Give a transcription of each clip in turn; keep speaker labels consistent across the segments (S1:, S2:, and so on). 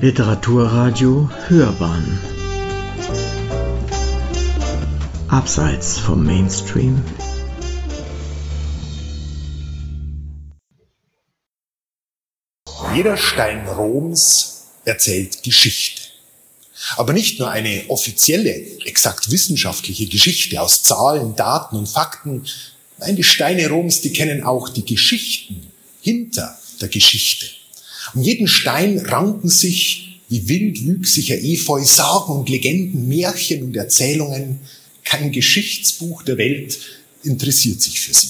S1: Literaturradio Hörbahn Abseits vom Mainstream
S2: Jeder Stein Roms erzählt Geschichte. Aber nicht nur eine offizielle, exakt wissenschaftliche Geschichte aus Zahlen, Daten und Fakten. Nein, die Steine Roms, die kennen auch die Geschichten hinter der Geschichte. Um jeden Stein ranken sich wie wildwüchsiger Efeu Sagen und Legenden, Märchen und Erzählungen. Kein Geschichtsbuch der Welt interessiert sich für sie.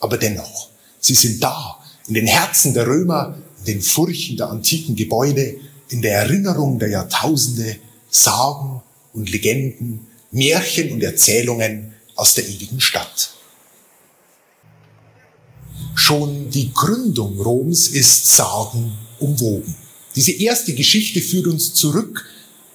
S2: Aber dennoch, sie sind da, in den Herzen der Römer, in den Furchen der antiken Gebäude, in der Erinnerung der Jahrtausende, Sagen und Legenden, Märchen und Erzählungen aus der ewigen Stadt. Schon die Gründung Roms ist Sagen umwoben. Diese erste Geschichte führt uns zurück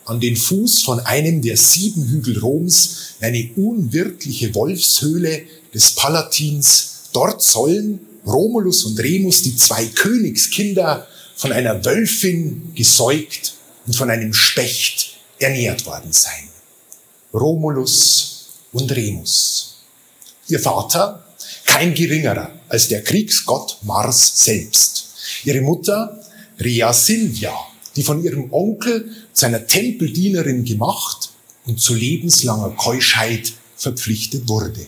S2: an den Fuß von einem der sieben Hügel Roms, eine unwirtliche Wolfshöhle des Palatins. Dort sollen Romulus und Remus, die zwei Königskinder, von einer Wölfin gesäugt und von einem Specht ernährt worden sein. Romulus und Remus. Ihr Vater, kein geringerer als der Kriegsgott Mars selbst. Ihre Mutter, Rea Silvia, die von ihrem Onkel zu einer Tempeldienerin gemacht und zu lebenslanger Keuschheit verpflichtet wurde.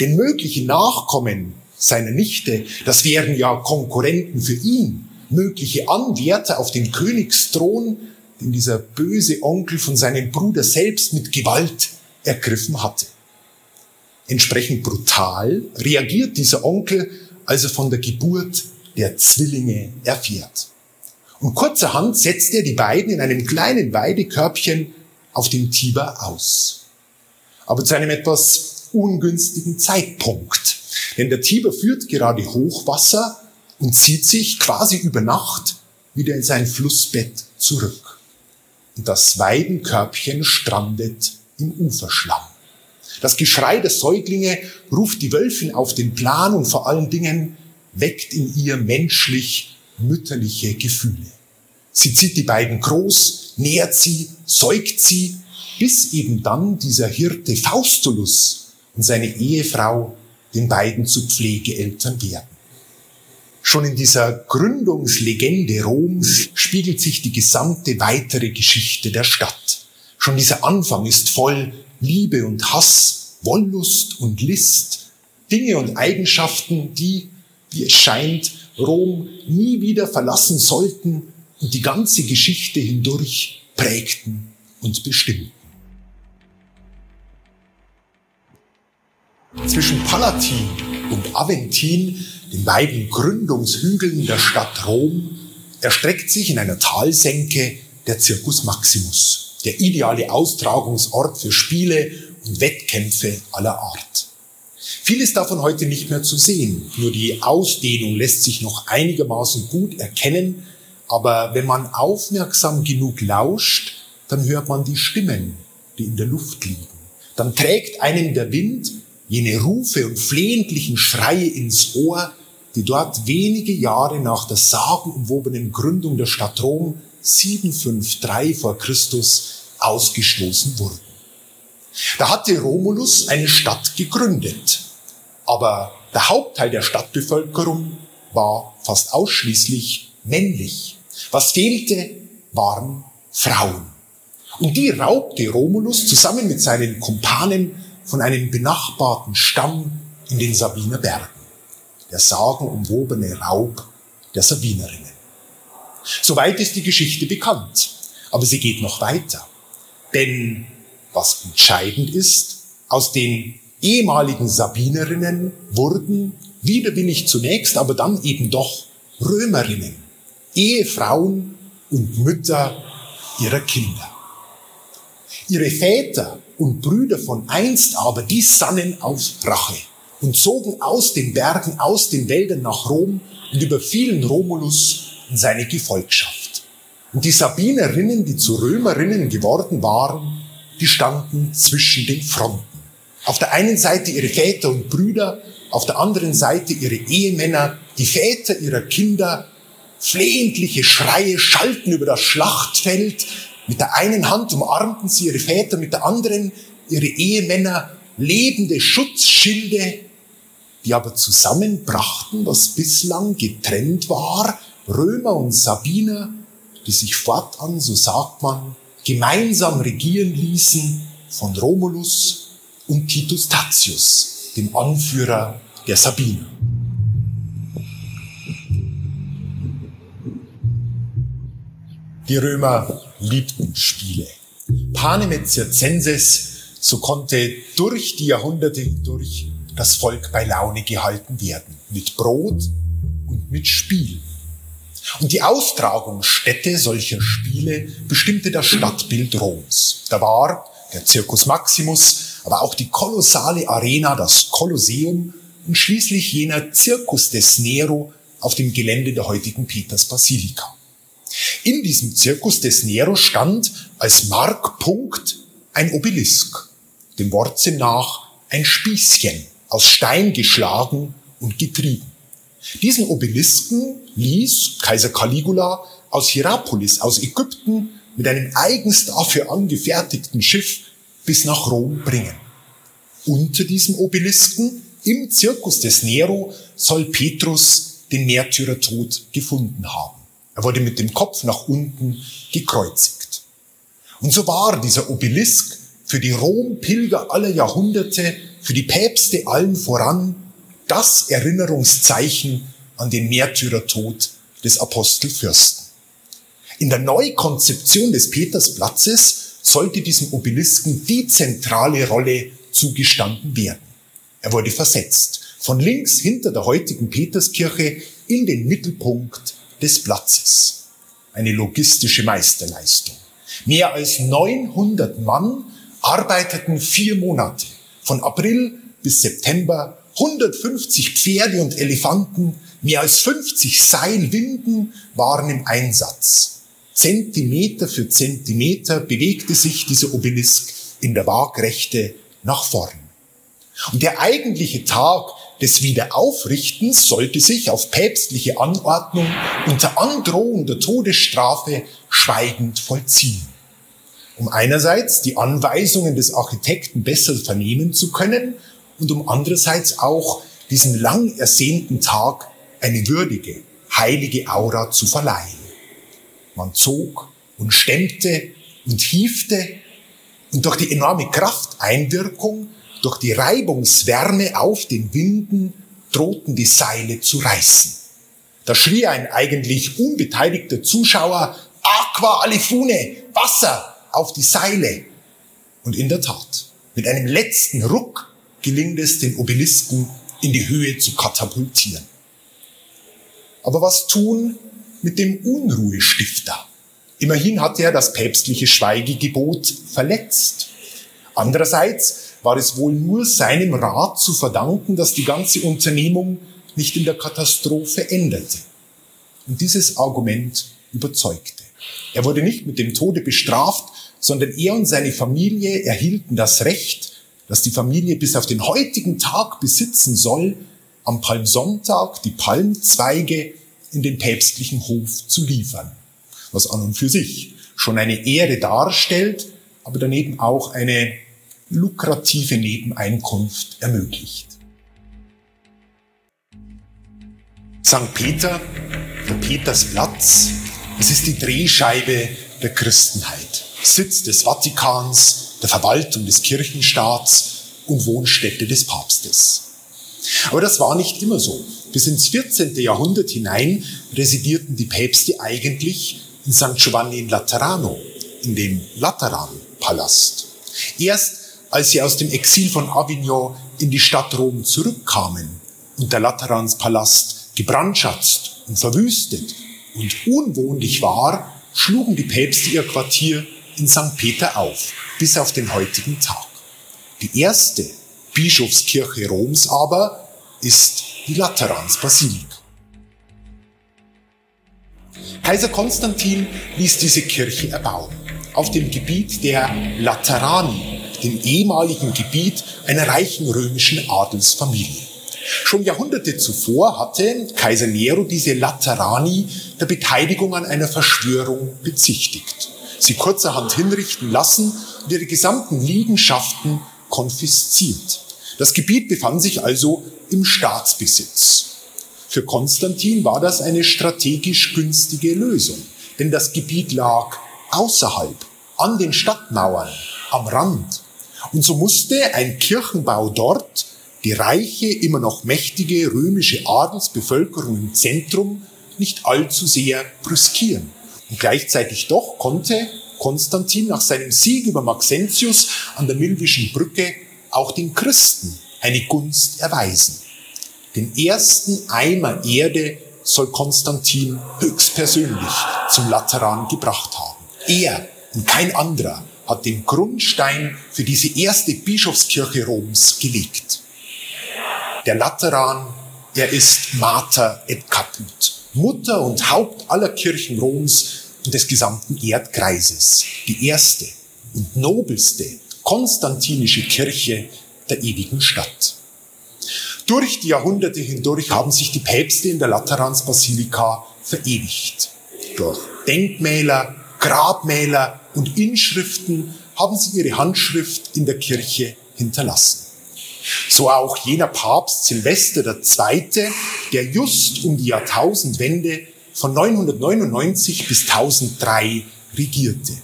S2: Den möglichen Nachkommen seiner Nichte, das wären ja Konkurrenten für ihn, mögliche Anwärter auf den Königsthron, den dieser böse Onkel von seinem Bruder selbst mit Gewalt ergriffen hatte. Entsprechend brutal reagiert dieser Onkel, als er von der Geburt der Zwillinge erfährt. Und kurzerhand setzt er die beiden in einem kleinen Weidekörbchen auf dem Tiber aus. Aber zu einem etwas ungünstigen Zeitpunkt. Denn der Tiber führt gerade Hochwasser und zieht sich quasi über Nacht wieder in sein Flussbett zurück. Und das Weidenkörbchen strandet im Uferschlamm. Das Geschrei der Säuglinge ruft die Wölfin auf den Plan und vor allen Dingen weckt in ihr menschlich mütterliche Gefühle. Sie zieht die beiden groß, nährt sie, säugt sie, bis eben dann dieser Hirte Faustulus und seine Ehefrau den beiden zu Pflegeeltern werden. Schon in dieser Gründungslegende Roms spiegelt sich die gesamte weitere Geschichte der Stadt. Schon dieser Anfang ist voll Liebe und Hass, Wollust und List, Dinge und Eigenschaften, die, wie es scheint, Rom nie wieder verlassen sollten und die ganze Geschichte hindurch prägten und bestimmten. Zwischen Palatin und Aventin, den beiden Gründungshügeln der Stadt Rom, erstreckt sich in einer Talsenke der Circus Maximus, der ideale Austragungsort für Spiele und Wettkämpfe aller Art. Viel ist davon heute nicht mehr zu sehen, nur die Ausdehnung lässt sich noch einigermaßen gut erkennen, aber wenn man aufmerksam genug lauscht, dann hört man die Stimmen, die in der Luft liegen. Dann trägt einem der Wind jene Rufe und flehentlichen Schreie ins Ohr, die dort wenige Jahre nach der sagenumwobenen Gründung der Stadt Rom 753 vor Christus ausgestoßen wurden. Da hatte Romulus eine Stadt gegründet, aber der Hauptteil der Stadtbevölkerung war fast ausschließlich männlich. Was fehlte, waren Frauen. Und die raubte Romulus zusammen mit seinen Kumpanen von einem benachbarten Stamm in den Sabiner Bergen. Der sagenumwobene Raub der Sabinerinnen. Soweit ist die Geschichte bekannt. Aber sie geht noch weiter. Denn was entscheidend ist, aus den ehemaligen Sabinerinnen wurden widerwillig zunächst, aber dann eben doch Römerinnen, Ehefrauen und Mütter ihrer Kinder. Ihre Väter und Brüder von einst aber, die sannen auf Rache und zogen aus den Bergen, aus den Wäldern nach Rom und überfielen Romulus und seine Gefolgschaft. Und die Sabinerinnen, die zu Römerinnen geworden waren, die standen zwischen den Fronten. Auf der einen Seite ihre Väter und Brüder, auf der anderen Seite ihre Ehemänner, die Väter ihrer Kinder flehentliche Schreie schallten über das Schlachtfeld. Mit der einen Hand umarmten sie ihre Väter, mit der anderen ihre Ehemänner, lebende Schutzschilde, die aber zusammenbrachten, was bislang getrennt war, Römer und Sabiner, die sich fortan, so sagt man, gemeinsam regieren ließen von Romulus und Titus Tatius, dem Anführer der Sabiner. Die Römer liebten Spiele. Panem circenses, so konnte durch die Jahrhunderte hindurch das Volk bei Laune gehalten werden. Mit Brot und mit Spiel. Und die Austragungsstätte solcher Spiele bestimmte das Stadtbild Roms. Da war der Circus Maximus, aber auch die kolossale Arena, das Kolosseum und schließlich jener Circus des Nero auf dem Gelände der heutigen Petersbasilika. In diesem Zirkus des Nero stand als Markpunkt ein Obelisk, dem Wortsinn nach ein Spießchen, aus Stein geschlagen und getrieben. Diesen Obelisken ließ Kaiser Caligula aus Hierapolis, aus Ägypten, mit einem eigens dafür angefertigten Schiff bis nach Rom bringen. Unter diesem Obelisken im Zirkus des Nero soll Petrus den Märtyrertod gefunden haben. Er wurde mit dem Kopf nach unten gekreuzigt. Und so war dieser Obelisk für die Rom-Pilger aller Jahrhunderte, für die Päpste allen voran, das Erinnerungszeichen an den Märtyrertod des Apostelfürsten. In der Neukonzeption des Petersplatzes sollte diesem Obelisken die zentrale Rolle zugestanden werden. Er wurde versetzt, von links hinter der heutigen Peterskirche in den Mittelpunkt des Platzes. Eine logistische Meisterleistung. Mehr als 900 Mann arbeiteten vier Monate, von April bis September, 150 Pferde und Elefanten, mehr als 50 Seilwinden waren im Einsatz. Zentimeter für Zentimeter bewegte sich dieser Obelisk in der Waagrechte nach vorn. Und der eigentliche Tag des Wiederaufrichtens sollte sich auf päpstliche Anordnung unter Androhung der Todesstrafe schweigend vollziehen. Um einerseits die Anweisungen des Architekten besser vernehmen zu können und um andererseits auch diesem lang ersehnten Tag eine würdige, heilige Aura zu verleihen. Man zog und stemmte und hiefte und durch die enorme Krafteinwirkung durch die Reibungswärme auf den Winden drohten die Seile zu reißen. Da schrie ein eigentlich unbeteiligter Zuschauer, Aqua alifune, Wasser auf die Seile. Und in der Tat, mit einem letzten Ruck gelingt es, den Obelisken in die Höhe zu katapultieren. Aber was tun mit dem Unruhestifter? Immerhin hat er das päpstliche Schweigegebot verletzt. Andererseits war es wohl nur seinem Rat zu verdanken, dass die ganze Unternehmung nicht in der Katastrophe endete. Und dieses Argument überzeugte. Er wurde nicht mit dem Tode bestraft, sondern er und seine Familie erhielten das Recht, das die Familie bis auf den heutigen Tag besitzen soll, am Palmsonntag die Palmzweige in den päpstlichen Hof zu liefern. Was an und für sich schon eine Ehre darstellt, aber daneben auch eine lukrative Nebeneinkunft ermöglicht. St. Peter, der Petersplatz, es ist die Drehscheibe der Christenheit, Sitz des Vatikans, der Verwaltung des Kirchenstaats und Wohnstätte des Papstes. Aber das war nicht immer so. Bis ins 14. Jahrhundert hinein residierten die Päpste eigentlich in St. Giovanni in Laterano, in dem Lateranpalast. Erst als sie aus dem Exil von Avignon in die Stadt Rom zurückkamen und der Lateranspalast gebrandschatzt und verwüstet und unwohnlich war, schlugen die Päpste ihr Quartier in St. Peter auf, bis auf den heutigen Tag. Die erste Bischofskirche Roms aber ist die Lateransbasilika. Kaiser Konstantin ließ diese Kirche erbauen, auf dem Gebiet der Laterani, dem ehemaligen Gebiet einer reichen römischen Adelsfamilie. Schon Jahrhunderte zuvor hatte Kaiser Nero diese Laterani der Beteiligung an einer Verschwörung bezichtigt, sie kurzerhand hinrichten lassen und ihre gesamten Liegenschaften konfisziert. Das Gebiet befand sich also im Staatsbesitz. Für Konstantin war das eine strategisch günstige Lösung, denn das Gebiet lag außerhalb, an den Stadtmauern, am Rand. Und so musste ein Kirchenbau dort die reiche, immer noch mächtige römische Adelsbevölkerung im Zentrum nicht allzu sehr brüskieren. Und gleichzeitig doch konnte Konstantin nach seinem Sieg über Maxentius an der Milvischen Brücke auch den Christen eine Gunst erweisen. Den ersten Eimer Erde soll Konstantin höchstpersönlich zum Lateran gebracht haben. Er und kein anderer hat den Grundstein für diese erste Bischofskirche Roms gelegt der Lateran, er ist Mater et Caput, Mutter und Haupt aller Kirchen Roms und des gesamten Erdkreises, die erste und nobelste konstantinische Kirche der ewigen Stadt. Durch die Jahrhunderte hindurch haben sich die Päpste in der Lateransbasilika verewigt. Durch Denkmäler, Grabmäler und Inschriften haben sie ihre Handschrift in der Kirche hinterlassen. So auch jener Papst Silvester II., der just um die Jahrtausendwende von 999 bis 1003 regierte.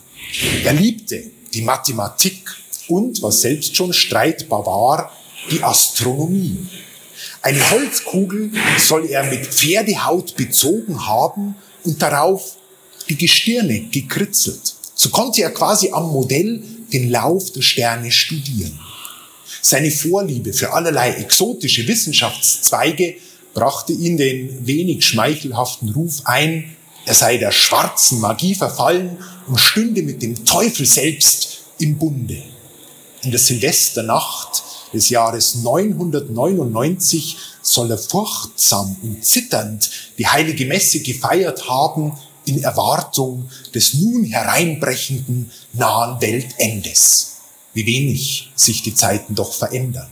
S2: Er liebte die Mathematik und, was selbst schon streitbar war, die Astronomie. Eine Holzkugel soll er mit Pferdehaut bezogen haben und darauf die Gestirne gekritzelt. So konnte er quasi am Modell den Lauf der Sterne studieren. Seine Vorliebe für allerlei exotische Wissenschaftszweige brachte ihn den wenig schmeichelhaften Ruf ein, er sei der schwarzen Magie verfallen und stünde mit dem Teufel selbst im Bunde. In der Silvesternacht des Jahres 999 soll er furchtsam und zitternd die heilige Messe gefeiert haben in Erwartung des nun hereinbrechenden nahen Weltendes wie wenig sich die Zeiten doch verändern.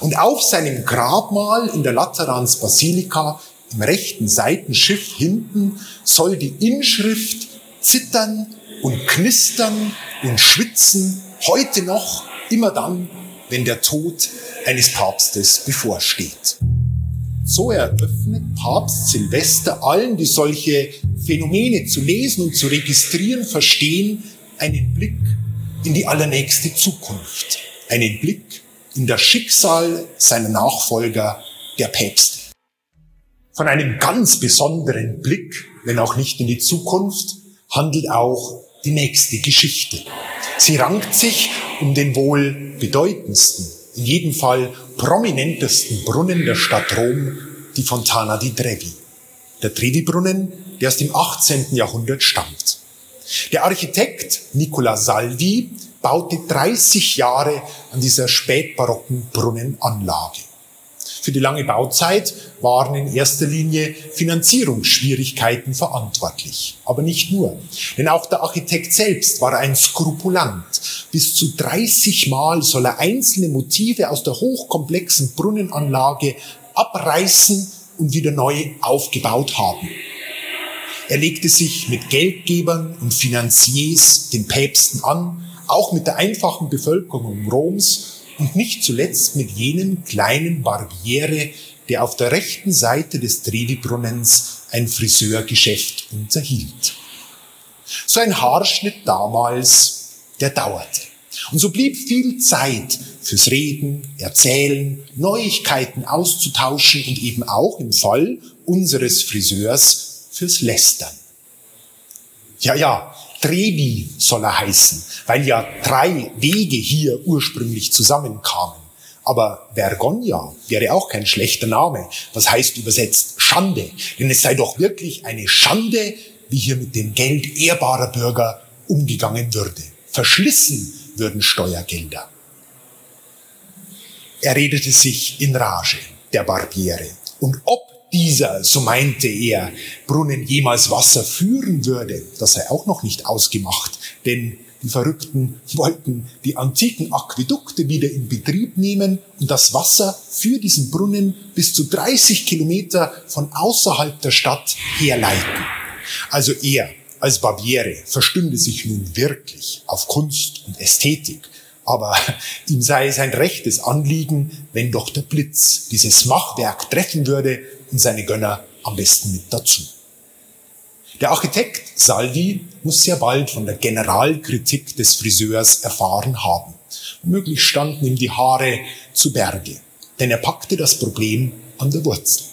S2: Und auf seinem Grabmal in der Laterans Basilika im rechten Seitenschiff hinten soll die Inschrift zittern und knistern und schwitzen, heute noch, immer dann, wenn der Tod eines Papstes bevorsteht. So eröffnet Papst Silvester allen, die solche Phänomene zu lesen und zu registrieren verstehen, einen Blick in die allernächste Zukunft, einen Blick in das Schicksal seiner Nachfolger, der Päpste. Von einem ganz besonderen Blick, wenn auch nicht in die Zukunft, handelt auch die nächste Geschichte. Sie rankt sich um den wohl bedeutendsten, in jedem Fall prominentesten Brunnen der Stadt Rom, die Fontana di Trevi. Der Trevi-Brunnen, der aus dem 18. Jahrhundert stammt. Der Architekt Nicola Salvi baute 30 Jahre an dieser spätbarocken Brunnenanlage. Für die lange Bauzeit waren in erster Linie Finanzierungsschwierigkeiten verantwortlich. Aber nicht nur. Denn auch der Architekt selbst war ein Skrupulant. Bis zu 30 Mal soll er einzelne Motive aus der hochkomplexen Brunnenanlage abreißen und wieder neu aufgebaut haben. Er legte sich mit Geldgebern und Finanziers den Päpsten an, auch mit der einfachen Bevölkerung Roms und nicht zuletzt mit jenem kleinen Barbiere, der auf der rechten Seite des Trevi-Brunnens ein Friseurgeschäft unterhielt. So ein Haarschnitt damals, der dauerte. Und so blieb viel Zeit fürs Reden, Erzählen, Neuigkeiten auszutauschen und eben auch im Fall unseres Friseurs fürs Lästern. Ja, ja, Trevi soll er heißen, weil ja drei Wege hier ursprünglich zusammenkamen. Aber Vergonia wäre auch kein schlechter Name. Was heißt übersetzt Schande? Denn es sei doch wirklich eine Schande, wie hier mit dem Geld ehrbarer Bürger umgegangen würde. Verschlissen würden Steuergelder. Er redete sich in Rage, der Barbiere. Und ob dieser, so meinte er, Brunnen jemals Wasser führen würde, das sei auch noch nicht ausgemacht, denn Die Verrückten wollten die antiken Aquädukte wieder in Betrieb nehmen und das Wasser für diesen Brunnen bis zu 30 Kilometer von außerhalb der Stadt herleiten. Also er als Barbiere verstünde sich nun wirklich auf Kunst und Ästhetik, aber ihm sei es ein rechtes Anliegen, wenn doch der Blitz dieses Machwerk treffen würde und seine Gönner am besten mit dazu. Der Architekt Salvi muss sehr bald von der Generalkritik des Friseurs erfahren haben. Möglich standen ihm die Haare zu Berge, denn er packte das Problem an der Wurzel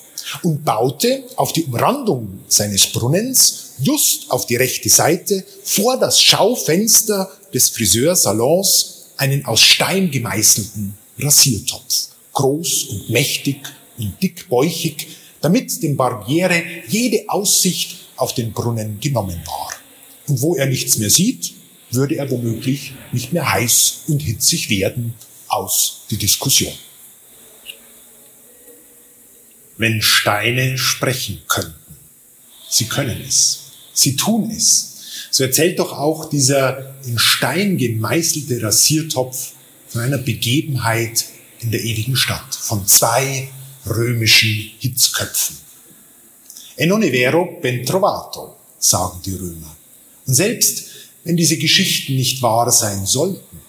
S2: und baute auf die Umrandung seines Brunnens just auf die rechte Seite vor das Schaufenster des Friseursalons einen aus Stein gemeißelten Rasiertopf, groß und mächtig und dickbäuchig, damit dem Barbiere jede Aussicht auf den Brunnen genommen war. Und wo er nichts mehr sieht, würde er womöglich nicht mehr heiß und hitzig werden aus die Diskussion. Wenn Steine sprechen könnten. Sie können es. Sie tun es. So erzählt doch auch dieser in Stein gemeißelte Rasiertopf von einer Begebenheit in der ewigen Stadt, von zwei römischen Hitzköpfen. E non è vero ben trovato, sagen die Römer. Und selbst wenn diese Geschichten nicht wahr sein sollten,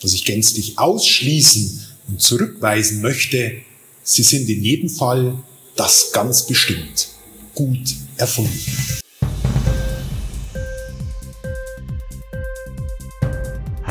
S2: was ich gänzlich ausschließen und zurückweisen möchte, sie sind in jedem Fall das ganz bestimmt gut erfunden.